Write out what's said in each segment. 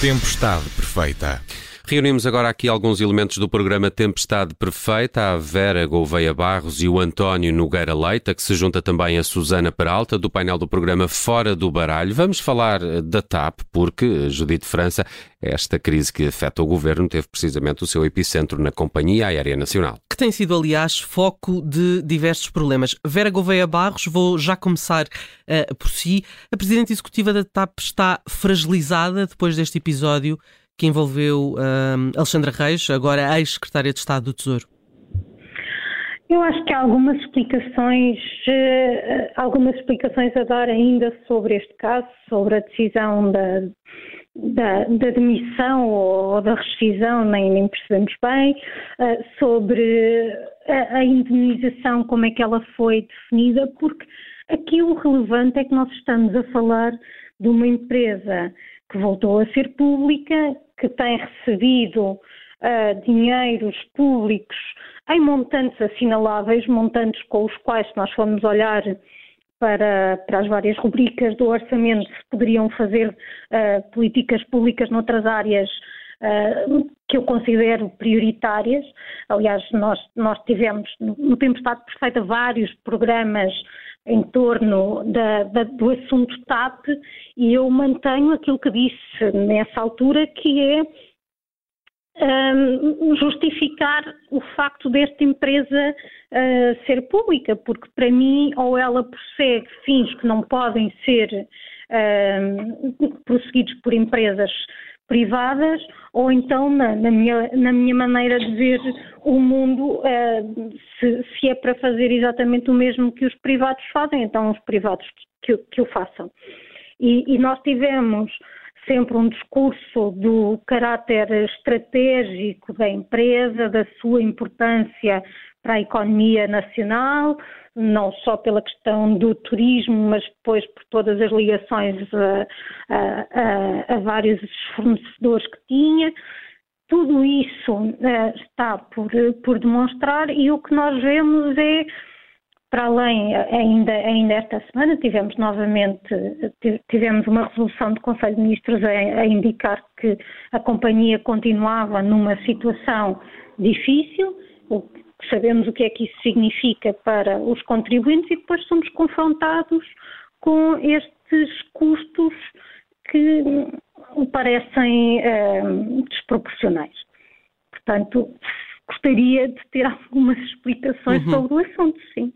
Tempestade Perfeita. Reunimos agora aqui alguns elementos do programa Tempestade Perfeita, a Vera Gouveia Barros e o António Nogueira Leita, que se junta também a Susana Peralta, do painel do programa Fora do Baralho. Vamos falar eh, da TAP, porque, Judite França, esta crise que afeta o governo teve precisamente o seu epicentro na Companhia Aérea Nacional. Que tem sido, aliás, foco de diversos problemas. Vera Gouveia Barros, vou já começar uh, por si. A Presidente Executiva da TAP está fragilizada depois deste episódio que envolveu uh, Alexandra Reis, agora ex-secretária de Estado do Tesouro? Eu acho que há algumas explicações, uh, algumas explicações a dar ainda sobre este caso, sobre a decisão da, da, da demissão ou, da rescisão, nem, nem percebemos bem, uh, sobre a, a indemnização, como é que ela foi definida, porque aqui o relevante é que nós estamos a falar de uma empresa que voltou a ser pública, que tem recebido uh, dinheiros públicos em montantes assinaláveis, montantes com os quais nós fomos olhar para, para as várias rubricas do orçamento, se poderiam fazer uh, políticas públicas noutras áreas uh, que eu considero prioritárias. Aliás, nós, nós tivemos, no, no Tempo Estado Perfeito, vários programas em torno da, da, do assunto TAP e eu mantenho aquilo que disse nessa altura, que é um, justificar o facto desta empresa uh, ser pública, porque para mim ou ela prossegue fins que não podem ser uh, prosseguidos por empresas privadas, ou então, na, na, minha, na minha maneira de ver o mundo, uh, se, se, é para fazer exatamente o mesmo que os privados fazem, então os privados que, que o façam. E, e nós tivemos sempre um discurso do caráter estratégico da empresa, da sua importância para a economia nacional, não só pela questão do turismo, mas depois por todas as ligações a, a, a, vários fornecedores que tinha. Tudo isso uh, está por, por demonstrar e o que nós vemos é, para além, ainda, ainda esta semana tivemos novamente, tivemos uma resolução do Conselho de Ministros a, a indicar que a companhia continuava numa situação difícil, o sabemos o que é que isso significa para os contribuintes e depois somos confrontados com estes custos que parecem eh, desproporcionais. Portanto, gostaria de ter algumas explicações uhum. sobre o assunto, sim.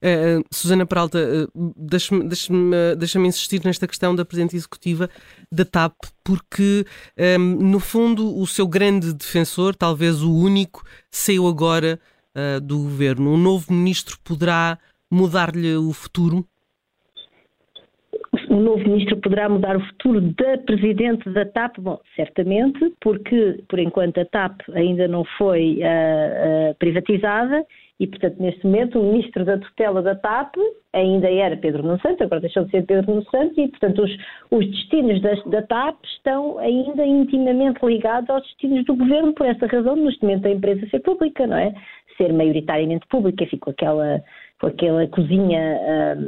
Uh, Susana Peralta, uh, deixa-me deixa deixa insistir nesta questão da Presidente Executiva da TAP, porque, um, ehm, no fundo, o seu grande defensor, talvez o único, saiu agora uh, do governo. Um novo ministro poderá mudar-lhe o futuro? o novo ministro poderá mudar o futuro da presidente da TAP? Bom, certamente, porque por enquanto a TAP ainda não foi uh, uh, privatizada e, portanto, neste momento o ministro da tutela da TAP ainda era Pedro Nuno Santos, agora deixou de ser Pedro Nuno Santos e, portanto, os, os destinos da, da, TAP estão ainda intimamente ligados aos destinos do governo, por essa razão, neste momento a empresa ser pública, não é? Ser maioritariamente pública, ficou aquela com aquela cozinha, uh,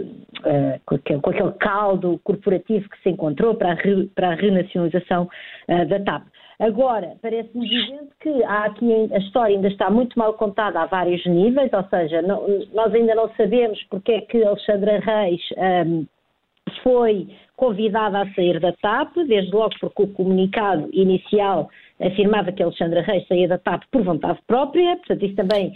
uh, com, aquele, caldo corporativo que se encontrou para a, renacionalização uh, da TAP. Agora, parece-me evidente que há aqui a história ainda está muito mal contada a vários níveis, ou seja, não, nós ainda não sabemos porque é que Alexandra Reis um, foi convidada a sair da TAP, desde logo porque o comunicado inicial afirmava que Alexandra Reis saía da TAP por vontade própria, portanto isso também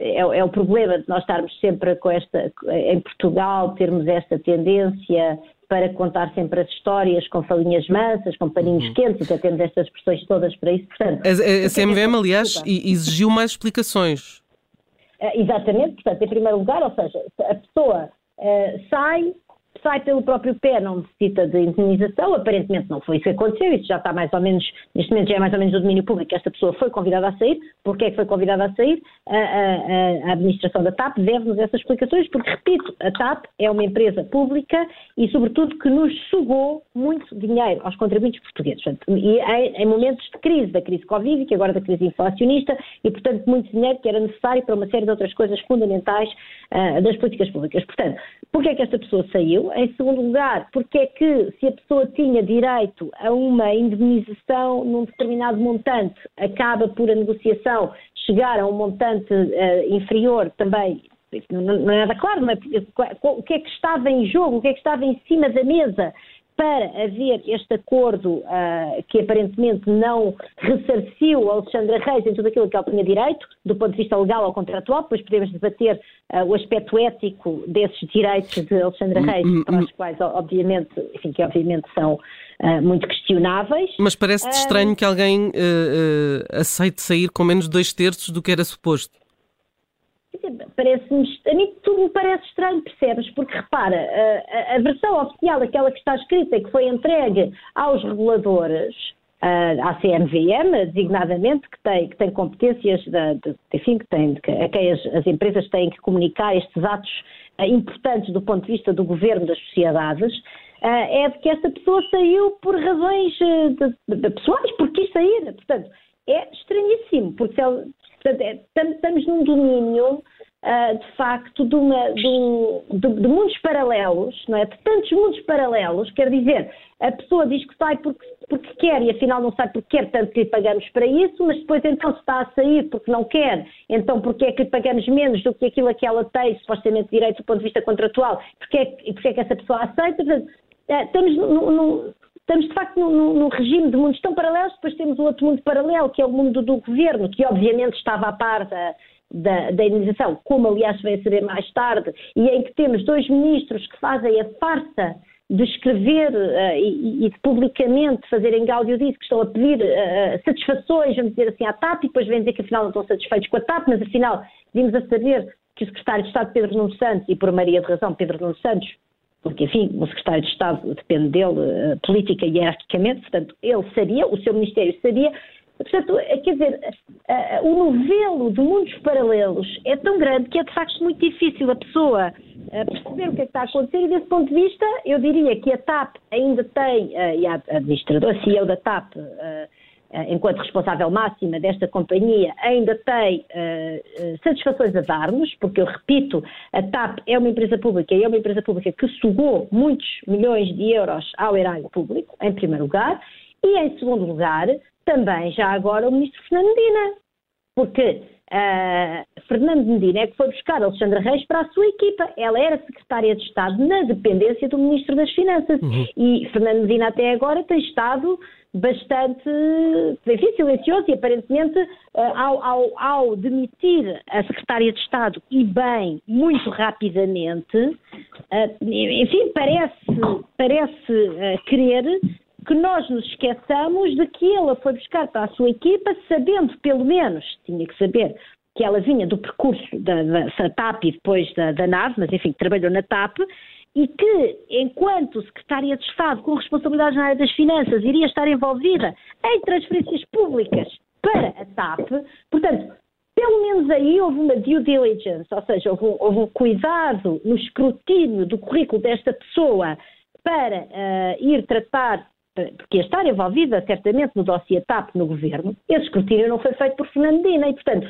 é, é, o problema de nós estarmos sempre com esta, em Portugal, termos esta tendência para contar sempre as histórias com falinhas mansas, com paninhos uhum. quentes, e até temos estas expressões todas para isso. Portanto, a, a, a CMVM, aliás, exigiu mais explicações. Uh, exatamente, portanto, em primeiro lugar, ou seja, a pessoa uh, sai, sai pelo próprio pé, não necessita de indemnização, aparentemente não foi isso que aconteceu, isso já está mais ou menos, neste momento já é mais ou menos do domínio público, esta pessoa foi convidada a sair, porque é que foi convidada a sair? A, a, a administração da TAP deve-nos essas explicações, porque, repito, a TAP é uma empresa pública e, sobretudo, que nos sugou muito dinheiro aos contribuintes portugueses. E em, em momentos de crise, da crise Covid, que agora da crise inflacionista, e, portanto, muito dinheiro que era necessário para uma série de outras coisas fundamentais uh, das políticas públicas. Portanto, porquê é que esta pessoa saiu? Em segundo lugar, porque é que se a pessoa tinha direito a uma indemnização num determinado montante, acaba por a negociação chegar a um montante uh, inferior também não, não é nada claro, não é? o que é que estava em jogo, o que é que estava em cima da mesa para haver este acordo uh, que aparentemente não ressarciu Alexandra Reis em tudo aquilo que ela tinha direito, do ponto de vista legal ou contratual, depois podemos debater uh, o aspecto ético desses direitos de Alexandra hum, Reis, hum, para os hum. quais, obviamente, enfim, que obviamente são uh, muito questionáveis. Mas parece-te estranho que alguém aceite sair com menos dois terços do que era suposto parece-me, a mim tudo me parece estranho, percebes? Porque repara, a, a, versão oficial, aquela que está escrita e que foi entregue aos reguladores, à CMVM, designadamente, que tem, que tem competências, de, de, enfim, que tem, que, a quem as, as, empresas têm que comunicar estes atos uh, importantes do ponto de vista do governo das sociedades, uh, é de que esta pessoa saiu por razões uh, de, de, pessoais, porque quis sair. Portanto, é estranhíssimo, porque ela, portanto, é, estamos num domínio uh, de facto, de, uma, de, de, de, mundos paralelos, não é? De tantos mundos paralelos, quer dizer, a pessoa diz que sai porque, porque quer e afinal não sai porque quer, tanto que lhe pagamos para isso, mas depois então se está a sair porque não quer, então porque é que lhe pagamos menos do que aquilo a que ela tem, supostamente direito do ponto de vista contratual, porque é, porque é que essa pessoa aceita? Portanto, uh, estamos no, no, estamos de facto num, num, regime de mundos tão paralelos, depois temos o outro mundo paralelo, que é o mundo do governo, que obviamente estava a par da, da, da indenização, como aliás vai saber mais tarde, e em que temos dois ministros que fazem a farsa de escrever uh, e, e, de publicamente fazerem gáudio disso, que estão a pedir uh, satisfações, vamos dizer assim, à TAP, e depois vêm dizer que afinal não estão satisfeitos com a TAP, mas afinal vimos a saber que o secretário de Estado Pedro Nuno Santos, e por Maria de razão Pedro Nuno Santos, porque enfim, o secretário de Estado depende dele uh, política e hierarquicamente, portanto, ele sabia, o seu ministério sabia Portanto, é, quer dizer, o novelo de mundos paralelos é tão grande que é de facto muito difícil a pessoa perceber o que é que está a acontecer e desse ponto de vista eu diria que a TAP ainda tem, e a administradora, a CEO da TAP, enquanto responsável máxima desta companhia, ainda tem satisfações a dar-nos, porque eu repito, a TAP é uma empresa pública e é uma empresa pública que sugou muitos milhões de euros ao erário público, em primeiro lugar, e em segundo lugar, também já agora o ministro Fernando Medina, porque uh, Fernando Medina é que foi buscar Alexandra Reis para a sua equipa. Ela era secretária de Estado na dependência do ministro das Finanças uhum. e Fernando Medina até agora tem estado bastante, enfim, silencioso e aparentemente uh, ao, ao, ao, demitir a secretária de Estado e bem, muito rapidamente, uh, enfim, parece, parece querer que nós nos esqueçamos de que ela foi buscar para a sua equipa, sabendo pelo menos, tinha que saber, que ela vinha do percurso da, da TAP e depois da, da NAV, mas enfim, trabalhou na TAP, e que, enquanto secretária de Estado com responsabilidades na área das finanças, iria estar envolvida em transferências públicas para a TAP, portanto, pelo menos aí houve uma due diligence, ou seja, houve um, houve um cuidado no escrutínio do currículo desta pessoa para uh, ir tratar porque ia estar envolvida certamente no dossiê TAP no governo, esse escrutínio não foi feito por Fernando Dina e, portanto,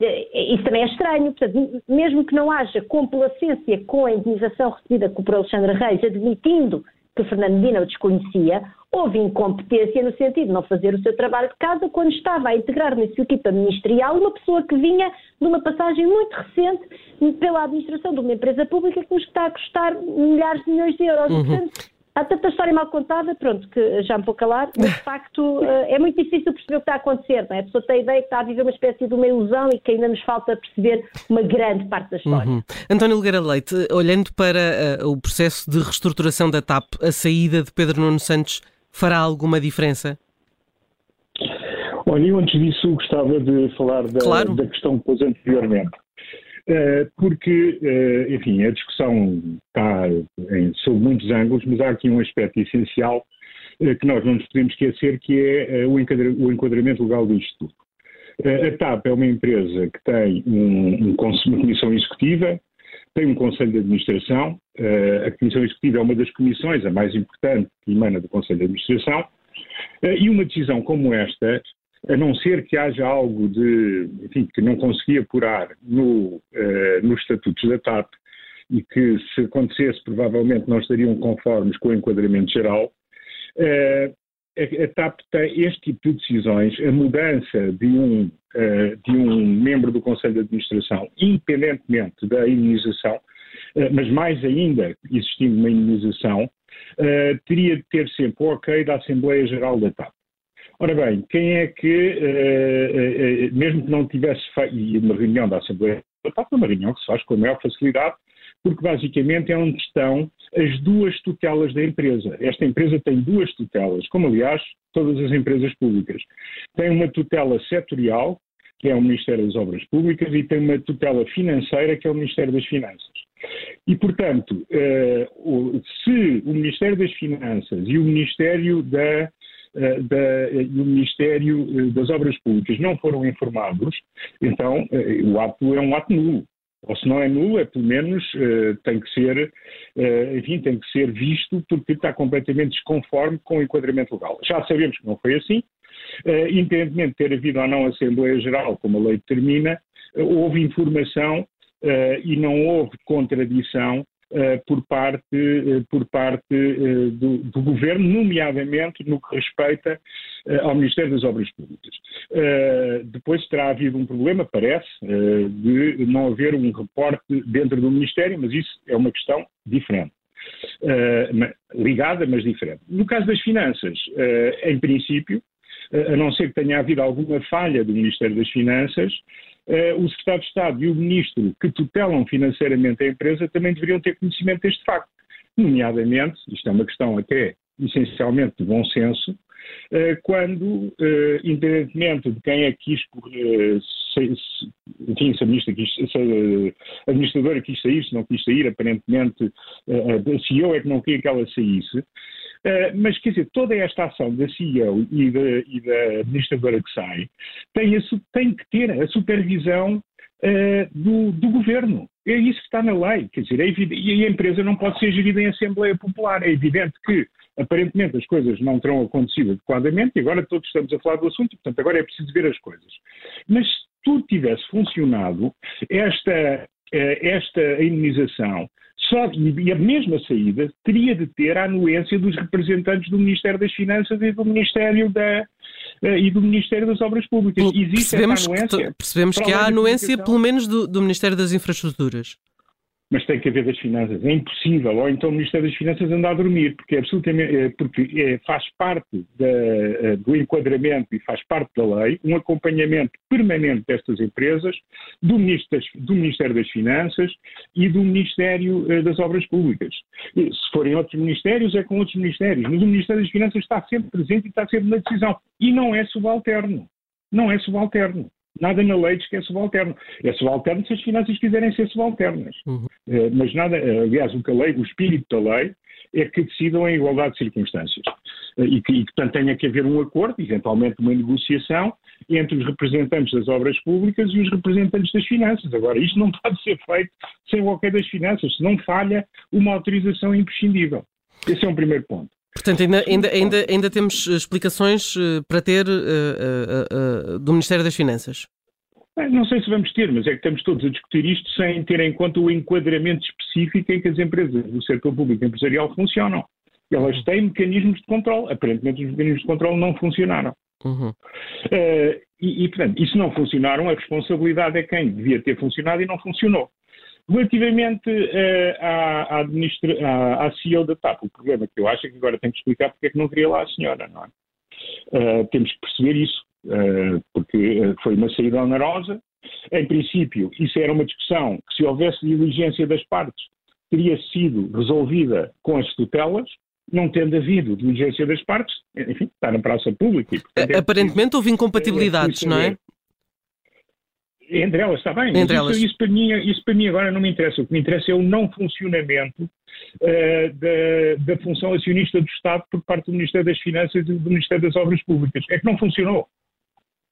eh, isso também é estranho. Portanto, mesmo que não haja complacência com a indenização recebida por Alexandre Reis, admitindo que Fernando Dina o desconhecia, houve incompetência no sentido de não fazer o seu trabalho de casa quando estava a integrar na sua equipa ministerial uma pessoa que vinha de uma passagem muito recente pela administração de uma empresa pública que nos está a custar milhares de milhões de euros. Uhum. Portanto, Há tanta história mal contada, pronto, que já me vou calar, mas de facto eh, é muito difícil perceber o que está a acontecer, não é? A pessoa tem a ideia que está a viver uma espécie de uma ilusão e que ainda nos falta perceber uma grande parte da história. Uhum. António Nogueira Leite, olhando para uh, o processo de reestruturação da TAP, a saída de Pedro Nuno Santos fará alguma diferença? Olha, eu antes disso gostava de falar da, claro. da questão que pôs anteriormente. Eh, porque, eh, enfim, a discussão está em, sob muitos ângulos, mas há aqui um aspecto essencial eh, que nós não nos podemos esquecer, que é o enquadramento legal do Instituto. A TAP é uma empresa que tem um, um, uma comissão executiva, tem um conselho de administração, a comissão executiva é uma das comissões, a mais importante, que emana do conselho de administração, e uma decisão como esta a não ser que haja algo de, enfim, que não consegui apurar no, uh, nos estatutos da TAP e que, se acontecesse, provavelmente não estariam conformes com o enquadramento geral, uh, a, a TAP tem este tipo de decisões, a mudança de um, uh, de um membro do Conselho de Administração, independentemente da imunização, mas mais ainda existindo uma imunização, teria de ter sempre o ok da Assembleia Geral da TAP. Ora bem, quem é que, uh, uh, mesmo que não tivesse feito, e uma reunião da Assembleia, está uma reunião que se faz com a maior facilidade, porque basicamente é onde estão as duas tutelas da empresa. Esta empresa tem duas tutelas, como aliás todas as empresas públicas. Tem uma tutela setorial, que é o Ministério das Obras Públicas, e tem uma tutela financeira, que é o Ministério das Finanças. E, portanto, se o Ministério das Finanças e o Ministério da eh, da, e o Ministério eh, das Obras Públicas não foram informados, então eh, o ato é um ato nulo. Ou se não é nulo, é pelo menos tem que ser, enfim, tem que ser visto porque está completamente desconforme com o enquadramento legal. Já sabemos que não foi assim, independentemente de ter havido ou não Assembleia Geral, como a lei determina, houve informação e não houve contradição por parte, uh, por parte uh, do, do, governo, nomeadamente no que respeita ao Ministério das Obras Públicas. depois terá havido um problema, parece, de não haver um reporte dentro do Ministério, mas isso é uma questão diferente. ligada, mas diferente. No caso das finanças, em princípio, a não ser que tenha havido alguma falha do Ministério das Finanças, eh, o secretário de Estado e o ministro que tutelam financeiramente a empresa também deveriam ter conhecimento deste facto. Nomeadamente, isto é uma questão até essencialmente de bom senso, eh, quando, eh, independentemente de quem é que quis, se, enfim, se a, quis, se a administradora quis sair, se não quis sair, aparentemente a CEO é que não queria que ela saísse, mas, quer dizer, toda esta ação da CEO e da, e da administradora que sai tem, a, tem, que ter a supervisão uh, do, do, governo. É isso que está na lei. Quer dizer, é e a empresa não pode ser gerida em Assembleia Popular. É evidente que, aparentemente, as coisas não terão acontecido adequadamente e agora todos estamos a falar do assunto e, portanto, agora é preciso ver as coisas. Mas se tudo tivesse funcionado, esta, eh, esta imunização só, e a mesma saída teria de ter a anuência dos representantes do Ministério das Finanças e do Ministério, da, uh, e do Ministério das Obras Públicas. Existe percebemos anuência. Que, percebemos que há anuência, pelo menos, do, do Ministério das Infraestruturas mas tem que haver das finanças. É impossível, ou então o Ministério das Finanças anda a dormir, porque, é absolutamente, é, porque é, faz parte da, eh, do enquadramento e faz parte da lei um acompanhamento permanente destas empresas, do, do Ministério das Finanças e do Ministério eh, das Obras Públicas. E, se forem outros ministérios, é com outros ministérios, mas o Ministério das Finanças está sempre presente e está sempre na decisão. E não é subalterno. Não é subalterno. Nada na lei diz que é subalterno. É subalterno se as finanças quiserem ser subalternas. Uhum. Uh, mas nada, uh, aliás, o que a lei, o espírito da lei, é que decidam em igualdade de circunstâncias. Uh, e, que, e portanto, tenha que haver um acordo, eventualmente uma negociação, entre os representantes das obras públicas e os representantes das finanças. Agora, isto não pode ser feito sem o ok das finanças, senão falha uma autorização imprescindível. Esse é um primeiro ponto. Portanto, ainda, ainda, ainda, ainda temos explicações uh, para ter uh, uh, do Ministério das Finanças. Não sei se vamos ter, mas é que estamos todos a discutir isto sem ter em conta o enquadramento específico em que as empresas do setor público empresarial funcionam. Elas têm mecanismos de controle. Aparentemente, os mecanismos de controle não funcionaram. Uhum. Uh, e, e, portanto, isso não funcionaram, a responsabilidade é quem devia ter funcionado e não funcionou. Relativamente uh, à, à, à, à, CEO da TAP, o problema que eu acho é que agora tenho que explicar porque é que não queria lá a senhora, não é? Uh, temos que perceber isso, uh, porque foi uma saída onerosa. Em princípio, isso era uma discussão que, se houvesse diligência das partes, teria sido resolvida com as tutelas, não tendo havido diligência das partes, enfim, está na praça pública. E, portanto, é Aparentemente houve incompatibilidades, é não é? Entre elas, está bem. Entre elas. Isso, isso, para mim, isso para mim agora não me interessa. O que me interessa é o não funcionamento uh, da, da função acionista do Estado por parte do Ministério das Finanças e do Ministério das Obras Públicas. É que não funcionou.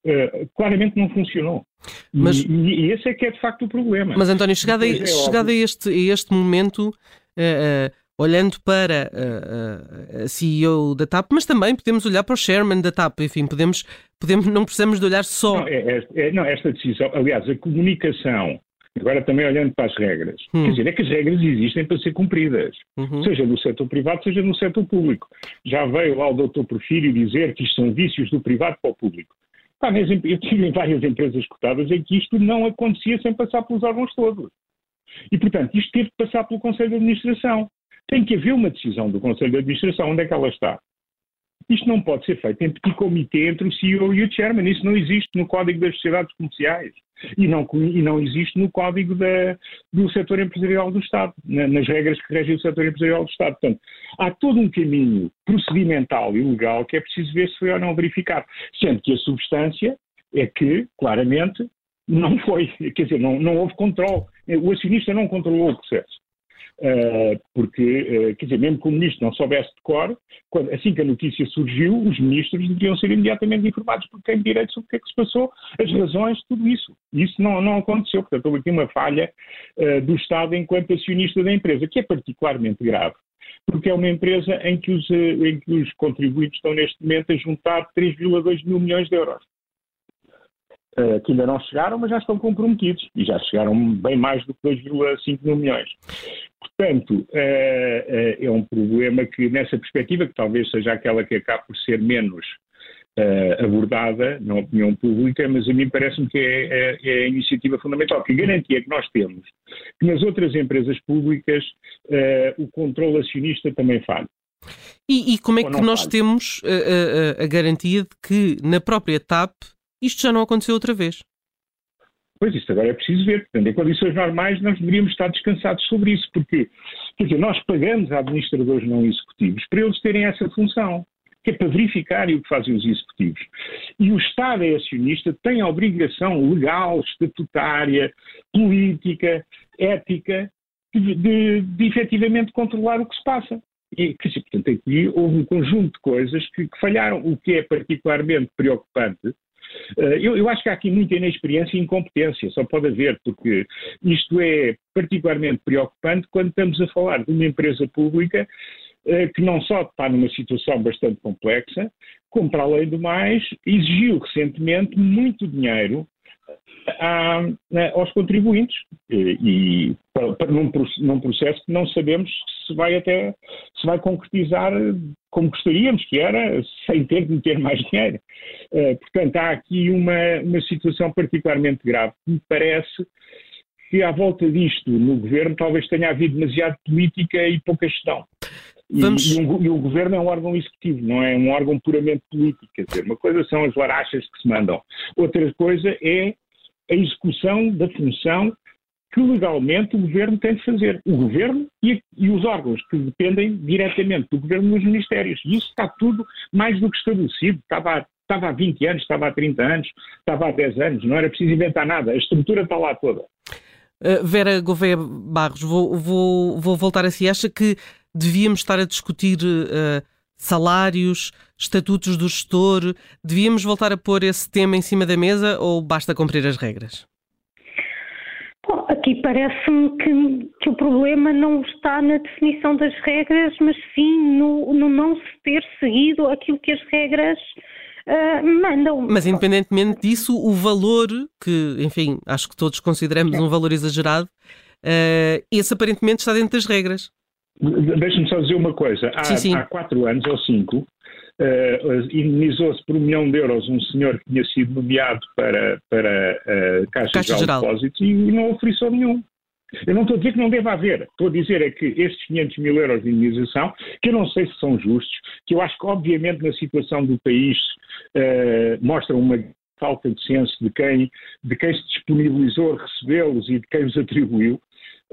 Uh, claramente não funcionou. Mas, e, e, esse é que é de facto o problema. Mas António, chegado a, é chegado a, este, a este momento, uh, olhando para uh, a CEO da TAP, mas também podemos olhar para o chairman da TAP, enfim, podemos, podemos não precisamos de olhar só. Não, é, é, é, não esta decisão, aliás, a comunicação, agora também olhando para as regras, hum. quer dizer, é que as regras existem para ser cumpridas, uhum. seja no setor privado, seja no setor público. Já veio lá o doutor Porfírio dizer que isto são vícios do privado para o público. eu tive em várias empresas cotadas em que isto não acontecia sem passar pelos órgãos todos. E, portanto, isto teve que passar pelo Conselho de Administração. Tem que haver uma decisão do Conselho de Administração. Onde é que ela está? Isto não pode ser feito em petit comité entre o CEO e o chairman. Isso não existe no Código das Sociedades Comerciais e não, e não existe no Código da, do Setor Empresarial do Estado, na, nas regras que regem o Setor Empresarial do Estado. Portanto, há todo um caminho procedimental e legal que é preciso ver se foi ou não verificado. Sendo que a substância é que, claramente, não foi, quer dizer, não, não houve controle. O acionista não controlou o processo. Uh, porque, uh, quer dizer, mesmo que o ministro não soubesse de cor, quando, assim que a notícia surgiu, os ministros deveriam ser imediatamente informados por quem direito sobre o que é que se passou, as razões, tudo isso. Isso não, não aconteceu. Portanto, houve aqui uma falha uh, do Estado enquanto acionista da empresa, que é particularmente grave, porque é uma empresa em que os, em que os contribuintes estão neste momento a juntar 3,2 mil milhões de euros. Uh, que ainda não chegaram, mas já estão comprometidos e já chegaram bem mais do que 2,5 mil milhões. Portanto, uh, uh, é um problema que, nessa perspectiva, que talvez seja aquela que acaba por ser menos abordada na opinião pública, mas a mim parece-me que é, é, é, a iniciativa fundamental, que garantia que nós temos que nas outras empresas públicas o controle acionista também falha. E, e, como é que nós falha? temos a, a, a garantia de que na própria TAP isto já não aconteceu outra vez. Pois isso agora é preciso ver. Portanto, em condições normais nós deveríamos estar descansados sobre isso, porque quer dizer, nós pagamos a administradores não executivos para eles terem essa função, que é para verificarem o que fazem os executivos. E o Estado é acionista, tem a obrigação legal, estatutária, política, ética, de, de, de efetivamente controlar o que se passa. E, portanto, aqui houve um conjunto de coisas que, que falharam, o que é particularmente preocupante eu, eu, acho que há aqui muita inexperiência e incompetência, só pode haver, porque isto é particularmente preocupante quando estamos a falar de uma empresa pública eh, que não só está numa situação bastante complexa, como, para além do mais, exigiu recentemente muito dinheiro aos contribuintes e, para, num, num, processo que não sabemos se vai até se vai concretizar como gostaríamos que era, sem ter de ter mais dinheiro. Uh, portanto, há aqui uma, uma situação particularmente grave. Me parece que à volta disto no governo talvez tenha havido demasiado política e pouca gestão. Vamos... E, e, um, e, o governo é um órgão executivo, não é um órgão puramente político. Quer dizer, uma coisa são as larachas que se mandam, outra coisa é a execução da função que legalmente o governo tem de fazer. O governo e, e, os órgãos que dependem diretamente do governo nos ministérios. E isso está tudo mais do que estabelecido. Estava, estava há 20 anos, estava há 30 anos, estava há 10 anos. Não era preciso inventar nada. A estrutura está lá toda. Uh, Vera Gouveia Barros, vou, vou, vou voltar a si. Acha que devíamos estar a discutir uh, salários, estatutos do gestor? Devíamos voltar a pôr esse tema em cima da mesa ou basta cumprir as regras? Bom, aqui parece-me que, que, o problema não está na definição das regras, mas sim no, no não se ter seguido aquilo que as regras uh, mandam. Mas independentemente disso, o valor, que, enfim, acho que todos consideramos um valor exagerado, uh, esse aparentemente está dentro das regras. Deixa-me só dizer uma coisa. Há, sim, sim. há quatro anos ou cinco, uh, indemnizou-se por um milhão de euros um senhor que tinha sido nomeado para, para uh, Caixa, Caixa Geral de Depósitos e não ofereceu nenhum. Eu não estou a dizer que não deva haver, estou a dizer é que estes 500 mil euros de indemnização, que eu não sei se são justos, que eu acho que obviamente na situação do país uh, mostram uma falta de senso de quem, de quem se disponibilizou a recebê-los e de quem os atribuiu,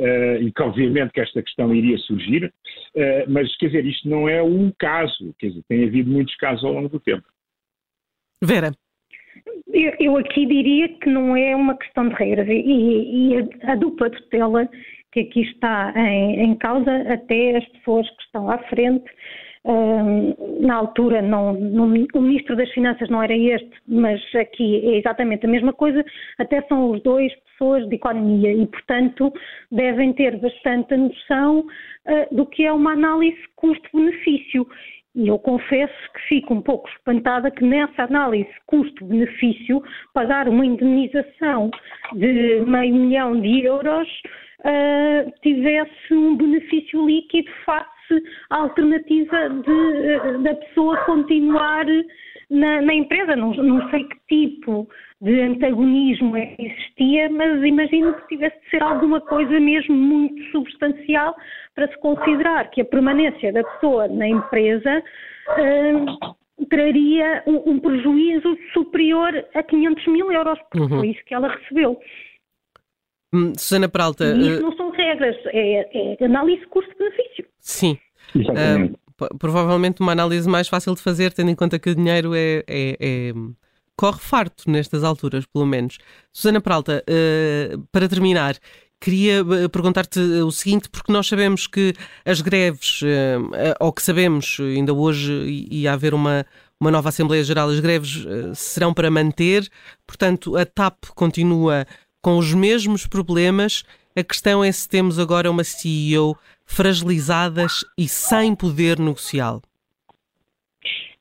Uh, e que obviamente que esta questão iria surgir, uh, mas quer dizer, isto não é o caso, quer dizer, tem havido muitos casos ao longo do tempo. Vera. Eu, eu aqui diria que não é uma questão de regras e, e a, a, dupla tutela que aqui está em, em, causa, até as pessoas que estão à frente na altura, não, o Ministro das Finanças não era este, mas aqui é exatamente a mesma coisa, até são os dois pessoas de economia e, portanto, devem ter bastante noção uh, do que é uma análise custo-benefício. E eu confesso que fico um pouco espantada que nessa análise custo-benefício pagar uma indemnização de meio milhão de euros uh, tivesse um benefício líquido face à alternativa de, uh, da pessoa continuar na, na empresa. Não, não, sei que tipo de antagonismo existia, mas imagino que tivesse de ser alguma coisa mesmo muito substancial para se considerar que a permanência da pessoa na empresa uh, traria um, um, prejuízo superior a 500 mil euros, porque uhum. foi isso que ela recebeu. Hum, Susana Peralta. E isso uh... não são regras, é, é análise custo-benefício. Sim. Uh, provavelmente uma análise mais fácil de fazer, tendo em conta que o dinheiro é, é, é corre farto nestas alturas, pelo menos. Susana Peralta, uh, para terminar, queria eh, perguntar-te o seguinte, porque nós sabemos que as greves, uh, ou que sabemos ainda hoje ia haver uma, uma nova Assembleia Geral, as greves uh, serão para manter, portanto a TAP continua com os mesmos problemas. A questão é se temos agora uma CEO fragilizadas e sem poder negocial.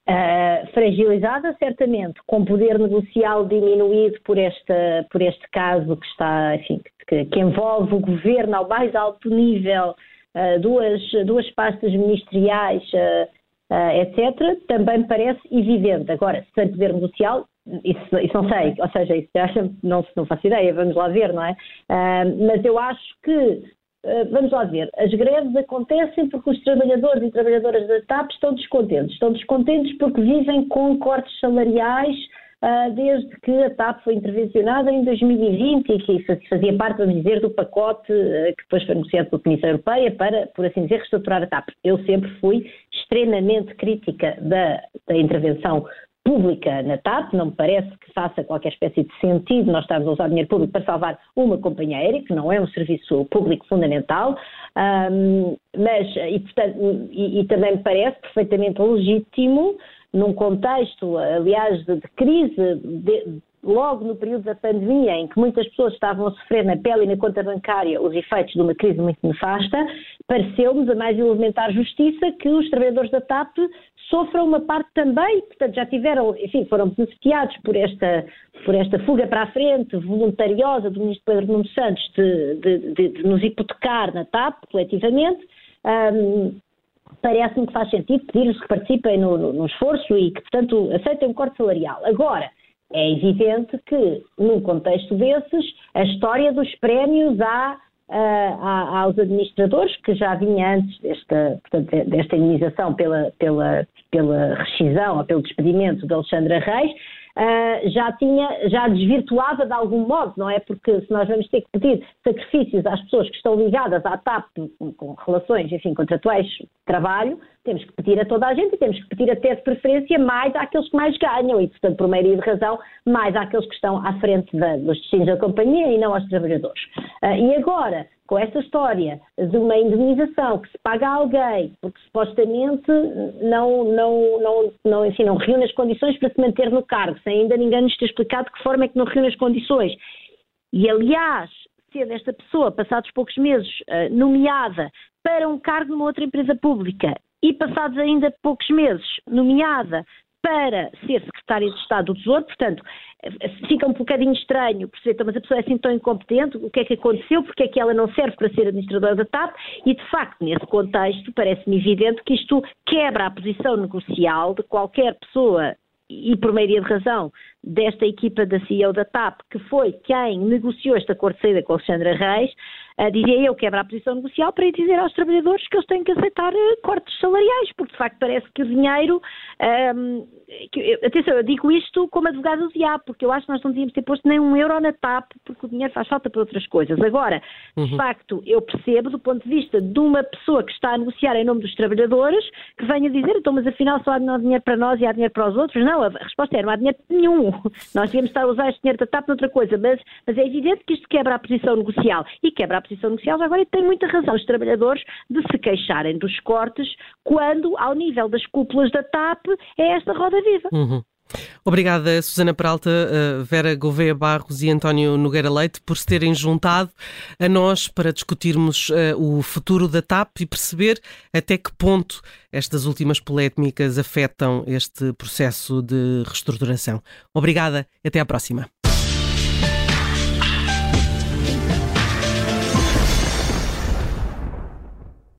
Uh, fragilizada, certamente, com poder negocial diminuído por, esta, por este caso que está, enfim, que, que envolve o governo ao mais alto nível, uh, duas, duas pastas ministeriais, uh, etc., também parece evidente. Agora, sem poder negocial, isso, isso não sei, ou seja, isso não, não faço ideia, vamos lá ver, não é? mas eu acho que vamos lá ver, as greves acontecem porque os trabalhadores e trabalhadoras da TAP estão descontentes. Estão descontentes porque vivem com cortes salariais uh, desde que a TAP foi intervencionada em 2020 e que fazia parte, vamos dizer, do pacote uh, que depois foi negociado pela Comissão Europeia para, por assim dizer, reestruturar a TAP. Eu sempre fui extremamente crítica da, da intervenção pública na TAP, não me parece que faça qualquer espécie de sentido nós estarmos a usar dinheiro público para salvar uma companhia aérea, que não é um serviço público fundamental, um, mas, e, portanto, e, e, também me parece perfeitamente legítimo, num contexto, aliás, de, de crise, de, logo no período da pandemia, em que muitas pessoas estavam a sofrer na pele e na conta bancária os efeitos de uma crise muito nefasta, pareceu-nos a mais elementar justiça que os trabalhadores da TAP sofram uma parte também, portanto já tiveram, enfim, foram beneficiados por esta, por esta fuga para a frente voluntariosa do ministro Pedro Nuno Santos de, de, de, de nos hipotecar na TAP coletivamente. Um, Parece-me que faz sentido pedir-lhes que participem no, no, no esforço e que, portanto, aceitem um corte salarial. Agora, é evidente que, num contexto desses, a história dos prémios à, à, aos administradores, que já vinha antes desta, portanto, desta indenização pela, pela, pela rescisão ou pelo despedimento de Alexandra Reis, uh, já tinha, já desvirtuava de algum modo, não é? Porque se nós vamos ter que pedir sacrifícios às pessoas que estão ligadas à TAP com, com relações, enfim, contratuais de trabalho, temos que pedir a toda a gente e temos que pedir até de preferência mais àqueles que mais ganham e, portanto, por maioria de razão, mais àqueles que estão à frente da, dos destinos da companhia e não aos trabalhadores. Uh, e agora, com essa história de uma indemnização que se paga a alguém porque supostamente não, não, não, não, enfim, não reúne as condições para se manter no cargo, sem ainda ninguém nos ter explicado de que forma é que não reúne as condições. E, aliás, sendo esta pessoa, passados poucos meses, eh, nomeada para um cargo numa outra empresa pública e passados ainda poucos meses, nomeada para ser secretária de Estado do Tesouro, portanto, fica um bocadinho estranho perceber, então, mas a pessoa é assim tão incompetente, o que é que aconteceu, porque é que ela não serve para ser administradora da TAP, e de facto, nesse contexto, parece-me evidente que isto quebra a posição negocial de qualquer pessoa e por maioria de razão desta equipa da CEO da TAP, que foi quem negociou esta acordo de saída com Alexandra Reis, dizia eu, quebra a posição negocial para dizer aos trabalhadores que eles têm que aceitar uh, cortes salariais, porque de facto parece que o dinheiro. Um, que, atenção, eu digo isto como advogado do diabo, porque eu acho que nós não devíamos ter posto nem um euro na TAP, porque o dinheiro faz falta para outras coisas. Agora, uhum. de facto, eu percebo, do ponto de vista de uma pessoa que está a negociar em nome dos trabalhadores, que venha dizer, então, mas afinal só há dinheiro para nós e há dinheiro para os outros. Não, a resposta é: não há dinheiro nenhum. Nós devíamos estar a usar este dinheiro da TAP noutra coisa, mas, mas é evidente que isto quebra a posição negocial e quebra a à posição negocial, agora tem muita razão os trabalhadores de se queixarem dos cortes quando, ao nível das cúpulas da TAP, é esta roda viva. Uhum. Obrigada, Susana Peralta, eh, Vera Gouveia Barros e António Nogueira Leite, por se terem juntado a nós para discutirmos uh, o futuro da TAP e perceber até que ponto estas últimas polémicas afetam este processo de reestruturação. Obrigada, até à próxima.